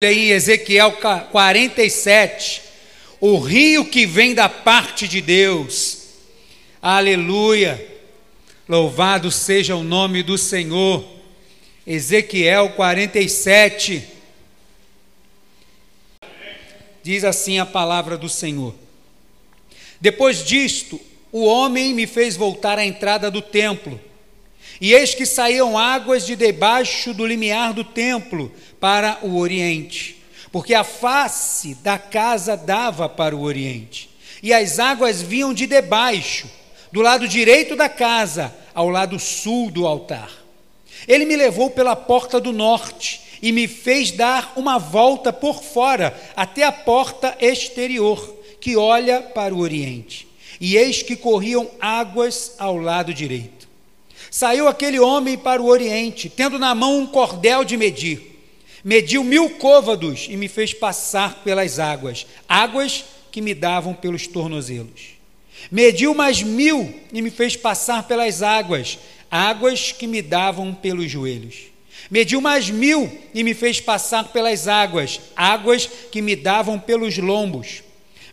em Ezequiel 47, o rio que vem da parte de Deus. Aleluia! Louvado seja o nome do Senhor. Ezequiel 47. Diz assim a palavra do Senhor. Depois disto, o homem me fez voltar à entrada do templo e eis que saíam águas de debaixo do limiar do templo para o oriente, porque a face da casa dava para o oriente, e as águas vinham de debaixo, do lado direito da casa, ao lado sul do altar. Ele me levou pela porta do norte e me fez dar uma volta por fora até a porta exterior, que olha para o oriente. E eis que corriam águas ao lado direito. Saiu aquele homem para o oriente, tendo na mão um cordel de medir. Mediu mil côvados e me fez passar pelas águas, águas que me davam pelos tornozelos. Mediu mais mil e me fez passar pelas águas, águas que me davam pelos joelhos. Mediu mais mil e me fez passar pelas águas, águas que me davam pelos lombos.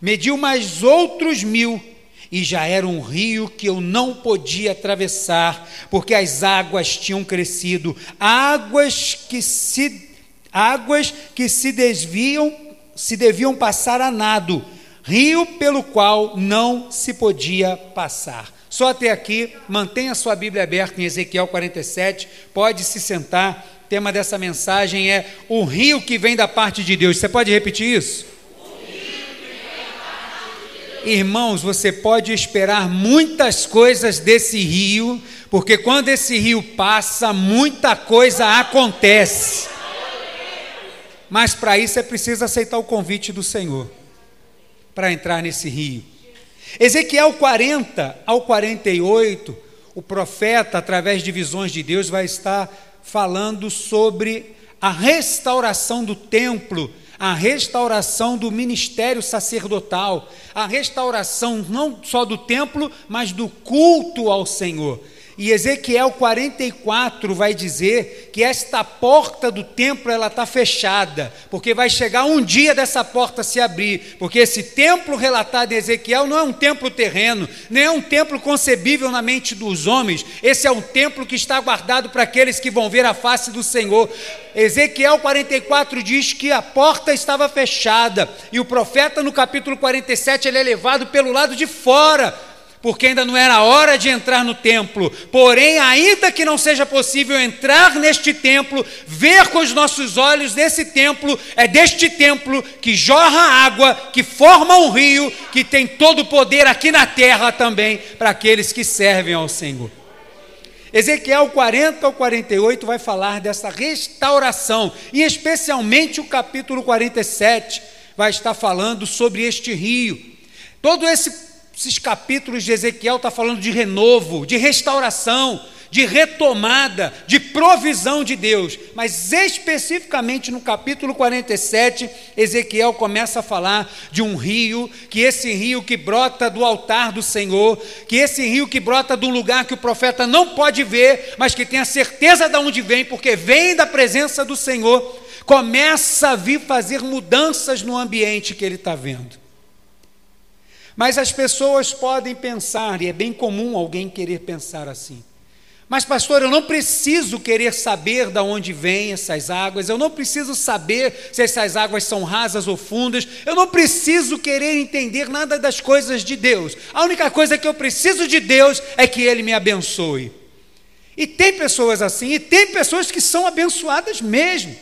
Mediu mais outros mil e já era um rio que eu não podia atravessar, porque as águas tinham crescido, águas que se águas que se desviam, se deviam passar a nado, rio pelo qual não se podia passar. Só até aqui, mantenha sua Bíblia aberta em Ezequiel 47, pode se sentar. O tema dessa mensagem é o rio que vem da parte de Deus. Você pode repetir isso? Irmãos, você pode esperar muitas coisas desse rio, porque quando esse rio passa, muita coisa acontece. Mas para isso é preciso aceitar o convite do Senhor para entrar nesse rio. Ezequiel 40 ao 48, o profeta, através de visões de Deus, vai estar falando sobre a restauração do templo a restauração do ministério sacerdotal, a restauração não só do templo, mas do culto ao Senhor. E Ezequiel 44 vai dizer que esta porta do templo ela está fechada, porque vai chegar um dia dessa porta se abrir, porque esse templo relatado em Ezequiel não é um templo terreno, nem é um templo concebível na mente dos homens. Esse é um templo que está guardado para aqueles que vão ver a face do Senhor. Ezequiel 44 diz que a porta estava fechada e o profeta no capítulo 47 ele é levado pelo lado de fora porque ainda não era hora de entrar no templo. Porém, ainda que não seja possível entrar neste templo, ver com os nossos olhos desse templo, é deste templo que jorra água, que forma um rio, que tem todo o poder aqui na terra também para aqueles que servem ao Senhor. Ezequiel 40 ao 48 vai falar dessa restauração, e especialmente o capítulo 47 vai estar falando sobre este rio. Todo esse esses capítulos de Ezequiel está falando de renovo, de restauração, de retomada, de provisão de Deus. Mas especificamente no capítulo 47, Ezequiel começa a falar de um rio, que esse rio que brota do altar do Senhor, que esse rio que brota de um lugar que o profeta não pode ver, mas que tem a certeza de onde vem, porque vem da presença do Senhor, começa a vir fazer mudanças no ambiente que ele está vendo. Mas as pessoas podem pensar, e é bem comum alguém querer pensar assim. Mas, pastor, eu não preciso querer saber de onde vêm essas águas, eu não preciso saber se essas águas são rasas ou fundas, eu não preciso querer entender nada das coisas de Deus. A única coisa que eu preciso de Deus é que Ele me abençoe. E tem pessoas assim, e tem pessoas que são abençoadas mesmo.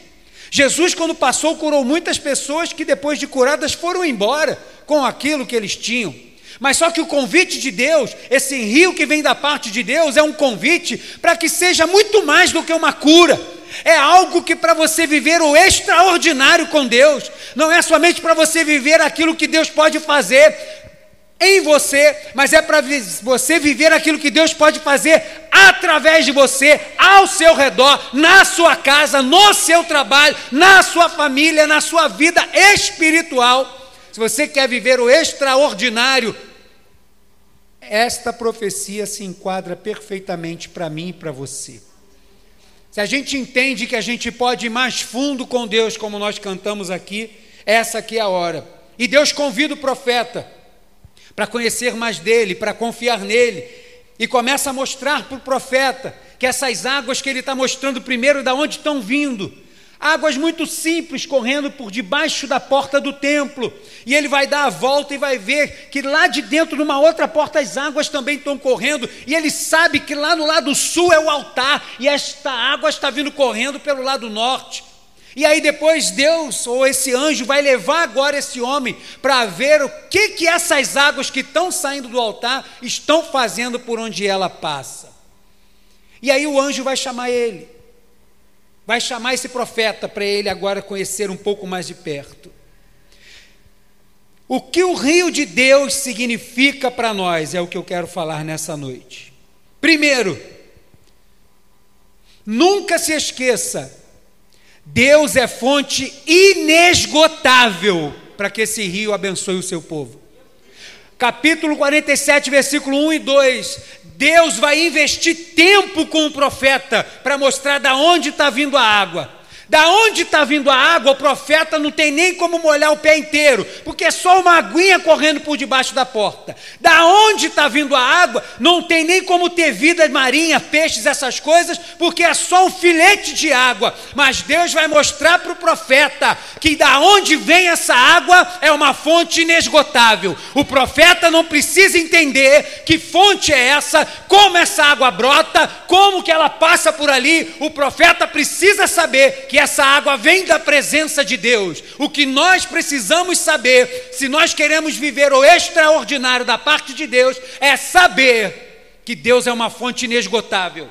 Jesus, quando passou, curou muitas pessoas que, depois de curadas, foram embora com aquilo que eles tinham. Mas só que o convite de Deus, esse rio que vem da parte de Deus, é um convite para que seja muito mais do que uma cura. É algo que para você viver o extraordinário com Deus, não é somente para você viver aquilo que Deus pode fazer em você, mas é para você viver aquilo que Deus pode fazer através de você, ao seu redor, na sua casa, no seu trabalho, na sua família, na sua vida espiritual. Se você quer viver o extraordinário, esta profecia se enquadra perfeitamente para mim e para você. Se a gente entende que a gente pode ir mais fundo com Deus, como nós cantamos aqui, essa aqui é a hora. E Deus convida o profeta para conhecer mais dele, para confiar nele, e começa a mostrar para o profeta que essas águas que ele está mostrando primeiro, da onde estão vindo, águas muito simples correndo por debaixo da porta do templo. E ele vai dar a volta e vai ver que lá de dentro, numa outra porta, as águas também estão correndo. E ele sabe que lá no lado sul é o altar, e esta água está vindo correndo pelo lado norte. E aí depois Deus ou esse anjo vai levar agora esse homem para ver o que que essas águas que estão saindo do altar estão fazendo por onde ela passa. E aí o anjo vai chamar ele. Vai chamar esse profeta para ele agora conhecer um pouco mais de perto. O que o rio de Deus significa para nós é o que eu quero falar nessa noite. Primeiro, nunca se esqueça, Deus é fonte inesgotável para que esse rio abençoe o seu povo. Capítulo 47, versículo 1 e 2. Deus vai investir tempo com o profeta para mostrar da onde está vindo a água. Da onde está vindo a água, o profeta não tem nem como molhar o pé inteiro, porque é só uma aguinha correndo por debaixo da porta. Da onde está vindo a água, não tem nem como ter vida marinha, peixes, essas coisas, porque é só um filete de água. Mas Deus vai mostrar para o profeta que da onde vem essa água é uma fonte inesgotável. O profeta não precisa entender que fonte é essa, como essa água brota, como que ela passa por ali. O profeta precisa saber que essa água vem da presença de Deus. O que nós precisamos saber, se nós queremos viver o extraordinário da parte de Deus, é saber que Deus é uma fonte inesgotável.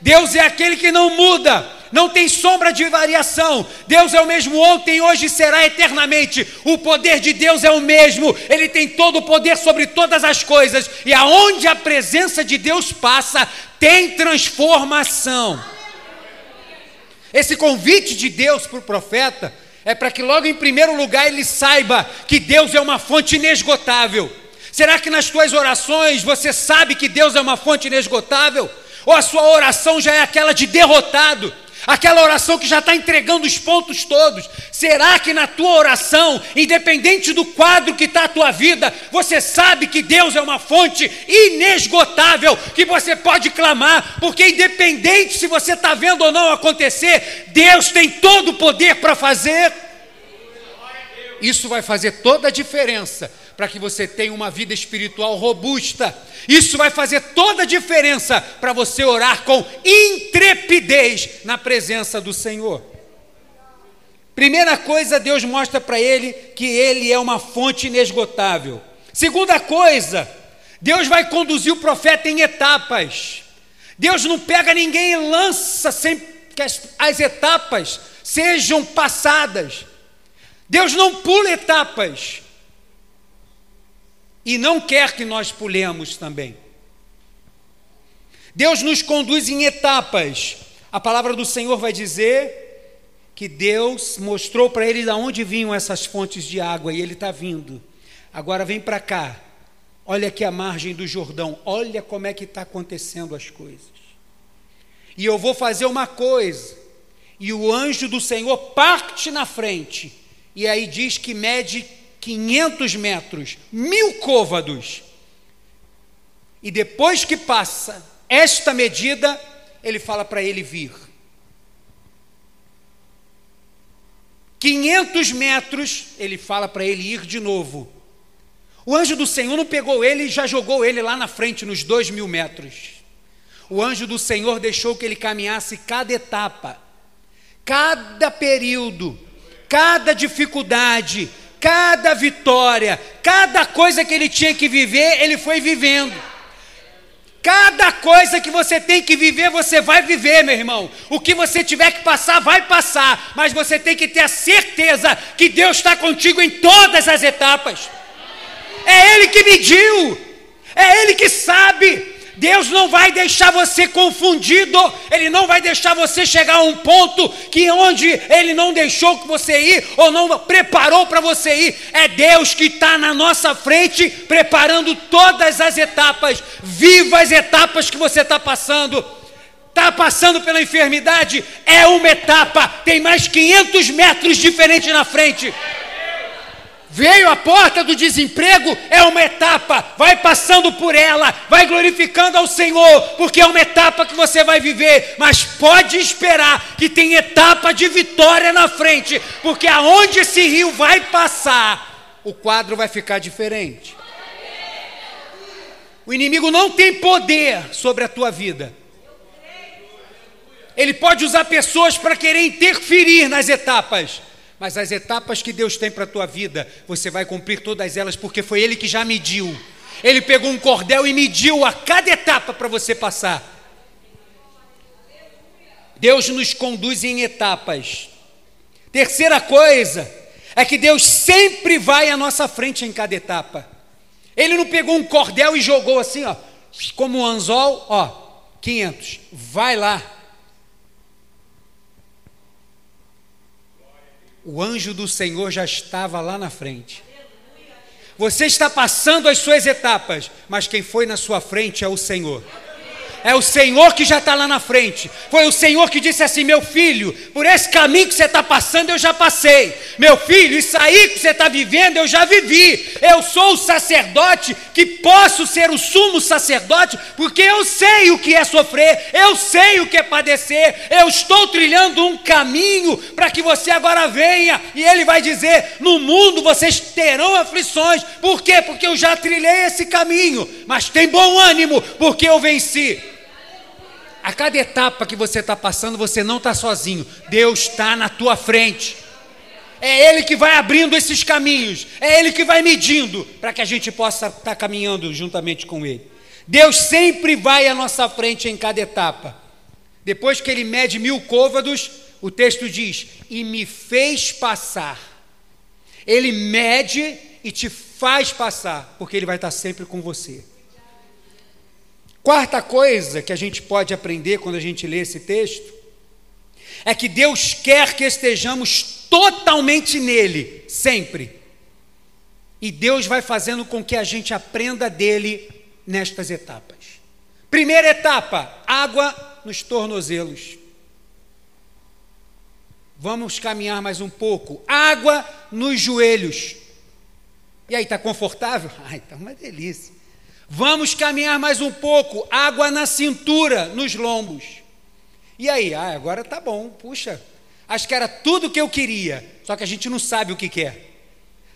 Deus é aquele que não muda, não tem sombra de variação. Deus é o mesmo ontem, hoje e será eternamente. O poder de Deus é o mesmo, ele tem todo o poder sobre todas as coisas, e aonde a presença de Deus passa, tem transformação. Esse convite de Deus para o profeta é para que logo em primeiro lugar ele saiba que Deus é uma fonte inesgotável. Será que nas tuas orações você sabe que Deus é uma fonte inesgotável? Ou a sua oração já é aquela de derrotado? Aquela oração que já está entregando os pontos todos. Será que na tua oração, independente do quadro que está a tua vida, você sabe que Deus é uma fonte inesgotável que você pode clamar, porque independente se você está vendo ou não acontecer, Deus tem todo o poder para fazer. Isso vai fazer toda a diferença para que você tenha uma vida espiritual robusta. Isso vai fazer toda a diferença para você orar com intrepidez na presença do Senhor. Primeira coisa, Deus mostra para ele que ele é uma fonte inesgotável. Segunda coisa, Deus vai conduzir o profeta em etapas. Deus não pega ninguém e lança sem que as, as etapas sejam passadas. Deus não pula etapas e não quer que nós pulemos também. Deus nos conduz em etapas. A palavra do Senhor vai dizer que Deus mostrou para ele de onde vinham essas fontes de água e ele está vindo. Agora vem para cá. Olha aqui a margem do Jordão. Olha como é que está acontecendo as coisas. E eu vou fazer uma coisa. E o anjo do Senhor parte na frente. E aí diz que mede 500 metros, mil côvados. E depois que passa esta medida, ele fala para ele vir. 500 metros, ele fala para ele ir de novo. O anjo do Senhor não pegou ele e já jogou ele lá na frente, nos dois mil metros. O anjo do Senhor deixou que ele caminhasse cada etapa, cada período, cada dificuldade, cada vitória, cada coisa que ele tinha que viver, ele foi vivendo. Cada coisa que você tem que viver, você vai viver, meu irmão. O que você tiver que passar, vai passar. Mas você tem que ter a certeza que Deus está contigo em todas as etapas. É Ele que mediu, é Ele que sabe. Deus não vai deixar você confundido, Ele não vai deixar você chegar a um ponto que onde Ele não deixou que você ir ou não preparou para você ir. É Deus que está na nossa frente, preparando todas as etapas. Viva as etapas que você está passando. Está passando pela enfermidade, é uma etapa, tem mais 500 metros diferentes na frente. Veio a porta do desemprego, é uma etapa, vai passando por ela, vai glorificando ao Senhor, porque é uma etapa que você vai viver, mas pode esperar que tem etapa de vitória na frente, porque aonde esse rio vai passar, o quadro vai ficar diferente. O inimigo não tem poder sobre a tua vida. Ele pode usar pessoas para querer interferir nas etapas mas as etapas que Deus tem para a tua vida, você vai cumprir todas elas, porque foi Ele que já mediu. Ele pegou um cordel e mediu a cada etapa para você passar. Deus nos conduz em etapas. Terceira coisa é que Deus sempre vai à nossa frente em cada etapa. Ele não pegou um cordel e jogou assim, ó, como um anzol, ó, 500. Vai lá. O anjo do Senhor já estava lá na frente. Você está passando as suas etapas, mas quem foi na sua frente é o Senhor. É o Senhor que já está lá na frente. Foi o Senhor que disse assim: Meu filho, por esse caminho que você está passando, eu já passei. Meu filho, isso aí que você está vivendo, eu já vivi. Eu sou o sacerdote que posso ser o sumo sacerdote, porque eu sei o que é sofrer, eu sei o que é padecer. Eu estou trilhando um caminho para que você agora venha. E Ele vai dizer: No mundo vocês terão aflições. Por quê? Porque eu já trilhei esse caminho. Mas tem bom ânimo, porque eu venci. A cada etapa que você está passando, você não está sozinho. Deus está na tua frente. É Ele que vai abrindo esses caminhos. É Ele que vai medindo para que a gente possa estar tá caminhando juntamente com Ele. Deus sempre vai à nossa frente em cada etapa. Depois que Ele mede mil côvados, o texto diz: E me fez passar. Ele mede e te faz passar, porque Ele vai estar sempre com você. Quarta coisa que a gente pode aprender quando a gente lê esse texto é que Deus quer que estejamos totalmente nele, sempre. E Deus vai fazendo com que a gente aprenda dele nestas etapas. Primeira etapa: água nos tornozelos. Vamos caminhar mais um pouco. Água nos joelhos. E aí, está confortável? Ai, está uma delícia. Vamos caminhar mais um pouco, água na cintura, nos lombos. E aí, ah, agora tá bom, puxa, acho que era tudo o que eu queria, só que a gente não sabe o que quer.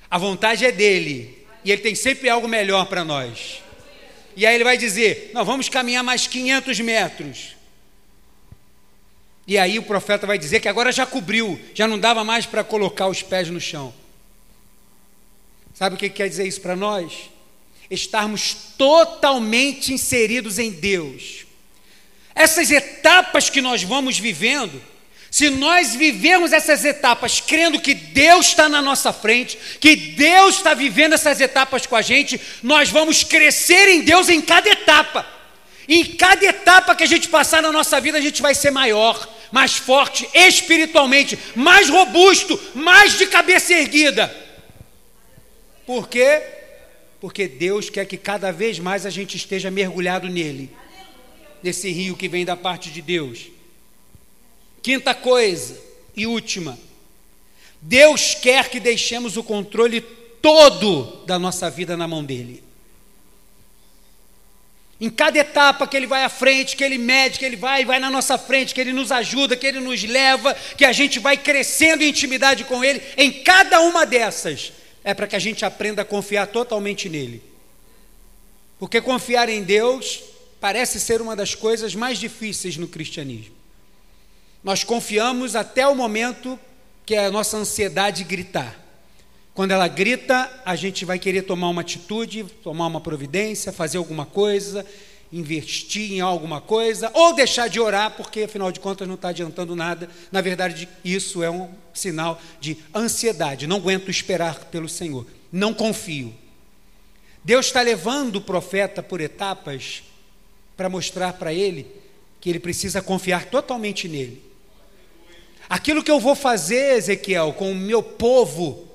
A vontade é dele, e ele tem sempre algo melhor para nós. E aí ele vai dizer: Não, vamos caminhar mais 500 metros. E aí o profeta vai dizer que agora já cobriu, já não dava mais para colocar os pés no chão. Sabe o que quer dizer isso para nós? Estarmos totalmente inseridos em Deus. Essas etapas que nós vamos vivendo, se nós vivemos essas etapas crendo que Deus está na nossa frente, que Deus está vivendo essas etapas com a gente, nós vamos crescer em Deus em cada etapa. Em cada etapa que a gente passar na nossa vida, a gente vai ser maior, mais forte espiritualmente, mais robusto, mais de cabeça erguida. Por quê? Porque Deus quer que cada vez mais a gente esteja mergulhado nele, nesse rio que vem da parte de Deus. Quinta coisa e última, Deus quer que deixemos o controle todo da nossa vida na mão dele. Em cada etapa que ele vai à frente, que ele mede, que ele vai vai na nossa frente, que ele nos ajuda, que ele nos leva, que a gente vai crescendo em intimidade com ele, em cada uma dessas, é para que a gente aprenda a confiar totalmente nele. Porque confiar em Deus parece ser uma das coisas mais difíceis no cristianismo. Nós confiamos até o momento que a nossa ansiedade gritar. Quando ela grita, a gente vai querer tomar uma atitude, tomar uma providência, fazer alguma coisa, investir em alguma coisa, ou deixar de orar, porque afinal de contas não está adiantando nada. Na verdade, isso é um sinal de ansiedade. Não aguento esperar pelo Senhor. Não confio. Deus está levando o profeta por etapas para mostrar para ele que ele precisa confiar totalmente nele. Aquilo que eu vou fazer, Ezequiel, com o meu povo,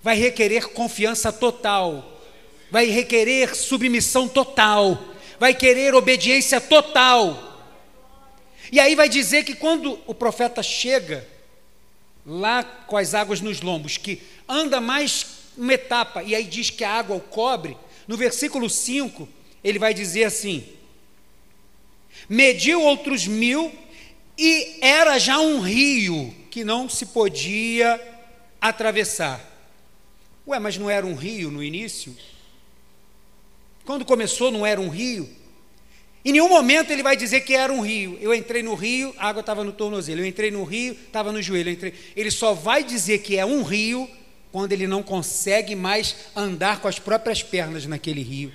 vai requerer confiança total, vai requerer submissão total vai querer obediência total. E aí vai dizer que quando o profeta chega lá com as águas nos lombos, que anda mais uma etapa, e aí diz que a água o cobre, no versículo 5, ele vai dizer assim: mediu outros mil, e era já um rio que não se podia atravessar. Ué, mas não era um rio no início? Quando começou, não era um rio? Em nenhum momento ele vai dizer que era um rio. Eu entrei no rio, a água estava no tornozelo. Eu entrei no rio, estava no joelho. Entrei... Ele só vai dizer que é um rio quando ele não consegue mais andar com as próprias pernas naquele rio.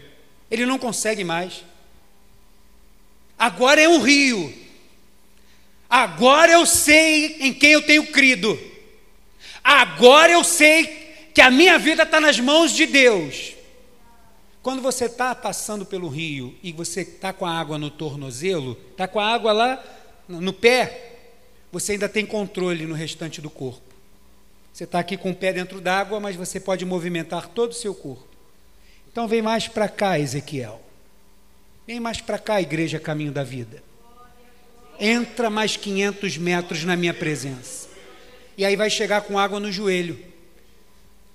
Ele não consegue mais. Agora é um rio. Agora eu sei em quem eu tenho crido. Agora eu sei que a minha vida está nas mãos de Deus. Quando você está passando pelo rio e você está com a água no tornozelo, está com a água lá no pé, você ainda tem controle no restante do corpo. Você está aqui com o pé dentro d'água, mas você pode movimentar todo o seu corpo. Então vem mais para cá, Ezequiel. Vem mais para cá, igreja Caminho da Vida. Entra mais 500 metros na minha presença. E aí vai chegar com água no joelho.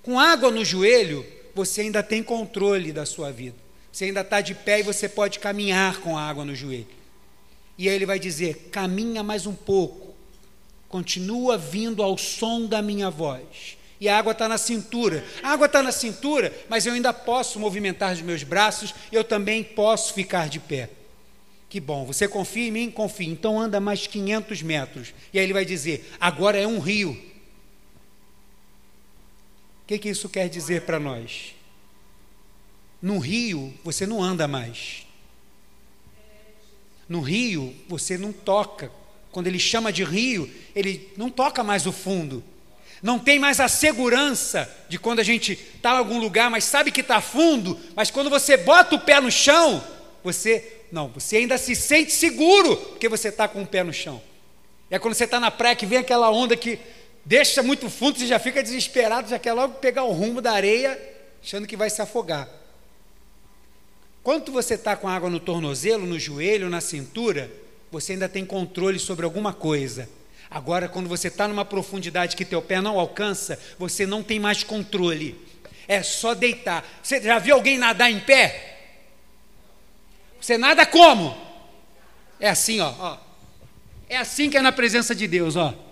Com água no joelho, você ainda tem controle da sua vida. Você ainda está de pé e você pode caminhar com a água no joelho. E aí ele vai dizer: caminha mais um pouco, continua vindo ao som da minha voz. E a água está na cintura. A água está na cintura, mas eu ainda posso movimentar os meus braços, eu também posso ficar de pé. Que bom, você confia em mim? Confia. Então anda mais 500 metros. E aí ele vai dizer: agora é um rio que, que isso quer dizer para nós? No rio, você não anda mais. No rio, você não toca. Quando ele chama de rio, ele não toca mais o fundo. Não tem mais a segurança de quando a gente está em algum lugar, mas sabe que está fundo, mas quando você bota o pé no chão, você não, você ainda se sente seguro, porque você está com o pé no chão. É quando você está na praia que vem aquela onda que deixa muito fundo, você já fica desesperado, já quer logo pegar o rumo da areia, achando que vai se afogar. Quando você está com água no tornozelo, no joelho, na cintura, você ainda tem controle sobre alguma coisa. Agora, quando você está numa profundidade que teu pé não alcança, você não tem mais controle. É só deitar. Você já viu alguém nadar em pé? Você nada como? É assim, ó, ó. É assim que é na presença de Deus, ó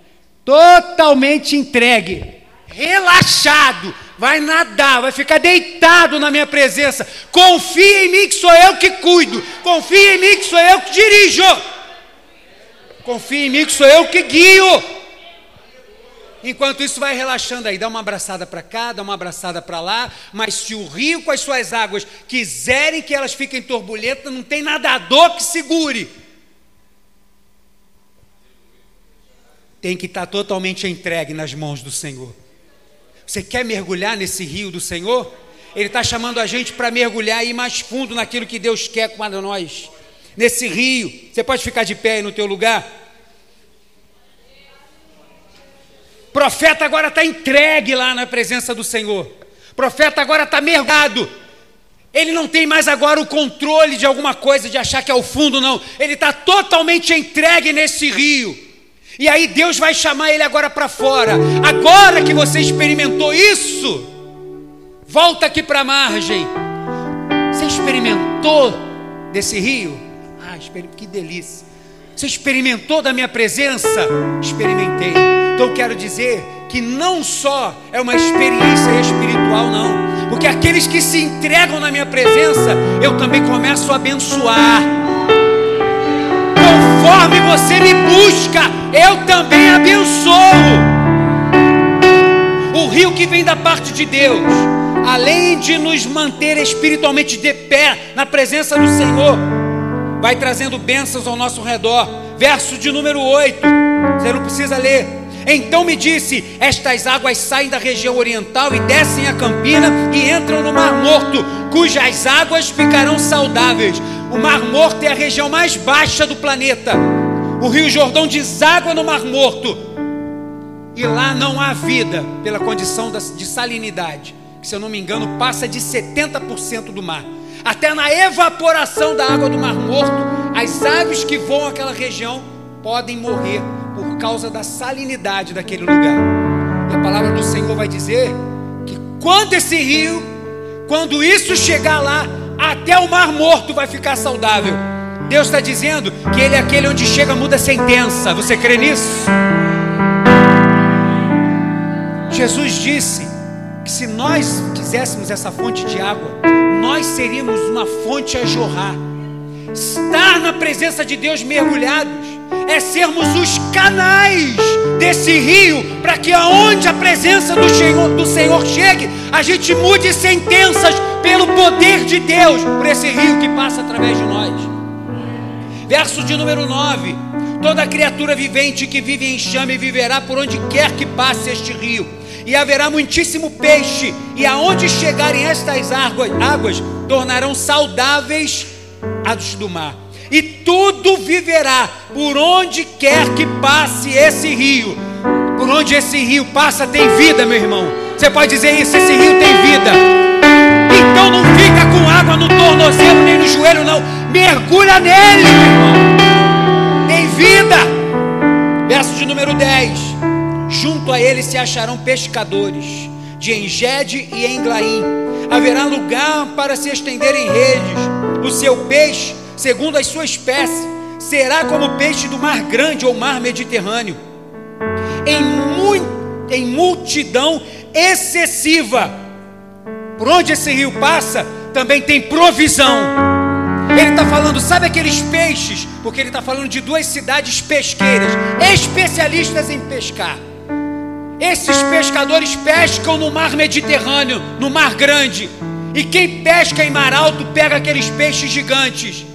totalmente entregue, relaxado, vai nadar, vai ficar deitado na minha presença. Confia em mim que sou eu que cuido, confia em mim que sou eu que dirijo, confia em mim que sou eu que guio. Enquanto isso vai relaxando aí, dá uma abraçada para cá, dá uma abraçada para lá, mas se o rio com as suas águas quiserem que elas fiquem turbulentas, não tem nadador que segure. Tem que estar totalmente entregue nas mãos do Senhor. Você quer mergulhar nesse rio do Senhor? Ele está chamando a gente para mergulhar e ir mais fundo naquilo que Deus quer para nós. Nesse rio, você pode ficar de pé aí no teu lugar? O profeta agora está entregue lá na presença do Senhor. O profeta agora está mergulhado. Ele não tem mais agora o controle de alguma coisa, de achar que é o fundo, não. Ele está totalmente entregue nesse rio. E aí Deus vai chamar ele agora para fora. Agora que você experimentou isso, volta aqui para a margem. Você experimentou desse rio? Ah, que delícia. Você experimentou da minha presença? Experimentei. Então quero dizer que não só é uma experiência espiritual, não. Porque aqueles que se entregam na minha presença, eu também começo a abençoar conforme você me busca, eu também abençoo. O rio que vem da parte de Deus, além de nos manter espiritualmente de pé na presença do Senhor, vai trazendo bênçãos ao nosso redor. Verso de número 8, você não precisa ler. Então me disse: Estas águas saem da região oriental e descem a campina e entram no Mar Morto, cujas águas ficarão saudáveis. O Mar Morto é a região mais baixa do planeta. O Rio Jordão deságua no Mar Morto. E lá não há vida pela condição de salinidade, que se eu não me engano passa de 70% do mar. Até na evaporação da água do Mar Morto, as aves que voam aquela região podem morrer por causa da salinidade daquele lugar. E a palavra do Senhor vai dizer que quando esse rio, quando isso chegar lá, até o mar morto vai ficar saudável. Deus está dizendo que Ele é aquele onde chega, muda a sentença. Você crê nisso? Jesus disse que se nós quiséssemos essa fonte de água, nós seríamos uma fonte a jorrar. Estar na presença de Deus mergulhados é sermos os canais desse rio para que aonde a presença do Senhor, do Senhor chegue, a gente mude sentenças pelo poder de Deus por esse rio que passa através de nós. Verso de número 9: Toda criatura vivente que vive em chame viverá por onde quer que passe este rio, e haverá muitíssimo peixe, e aonde chegarem estas águas, águas tornarão saudáveis as do mar. E tudo viverá por onde quer que passe esse rio. Por onde esse rio passa tem vida, meu irmão. Você pode dizer isso, esse rio tem vida. Então não fica com água no tornozelo nem no joelho, não. Mergulha nele, meu irmão. Tem vida. Verso de número 10. Junto a ele se acharão pescadores de Engede e Englaim. Haverá lugar para se estender em redes. O seu peixe, segundo a sua espécie, será como peixe do mar grande ou mar Mediterrâneo. Em, muito, em multidão excessiva. Por onde esse rio passa, também tem provisão. Ele está falando, sabe aqueles peixes? Porque ele está falando de duas cidades pesqueiras, especialistas em pescar. Esses pescadores pescam no mar Mediterrâneo, no mar grande. E quem pesca em mar alto pega aqueles peixes gigantes.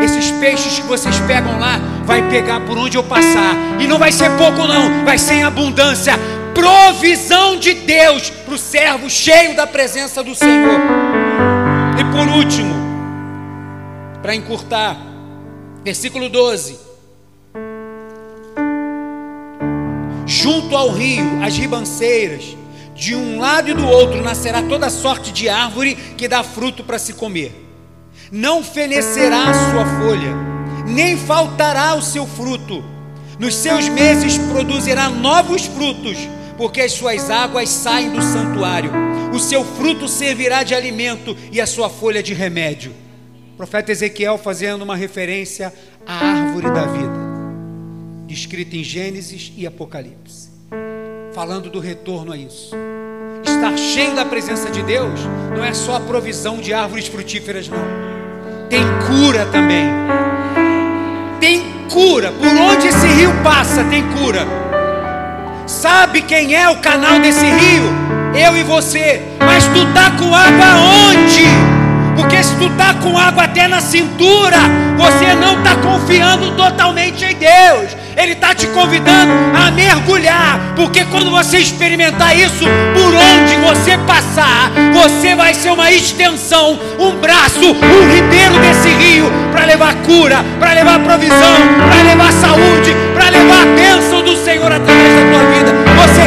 Esses peixes que vocês pegam lá, vai pegar por onde eu passar. E não vai ser pouco, não, vai ser em abundância. Provisão de Deus para o servo cheio da presença do Senhor. E por último, para encurtar, versículo 12. Junto ao rio, as ribanceiras, de um lado e do outro nascerá toda sorte de árvore que dá fruto para se comer. Não fenecerá a sua folha, nem faltará o seu fruto. Nos seus meses produzirá novos frutos, porque as suas águas saem do santuário. O seu fruto servirá de alimento e a sua folha de remédio. Profeta Ezequiel fazendo uma referência à árvore da vida descrita em Gênesis e Apocalipse, falando do retorno a isso. Estar cheio da presença de Deus não é só a provisão de árvores frutíferas, não. Tem cura também. Tem cura. Por onde esse rio passa, tem cura. Sabe quem é o canal desse rio? Eu e você. Mas tu tá com água onde? Porque se tu tá com água até na cintura, você não tá confiando totalmente em Deus. Ele tá te convidando a mergulhar, porque quando você experimentar isso, por onde você passar, você vai ser uma extensão, um braço, um ribeiro desse rio para levar cura, para levar provisão, para levar saúde, para levar a bênção do Senhor através da tua vida. Você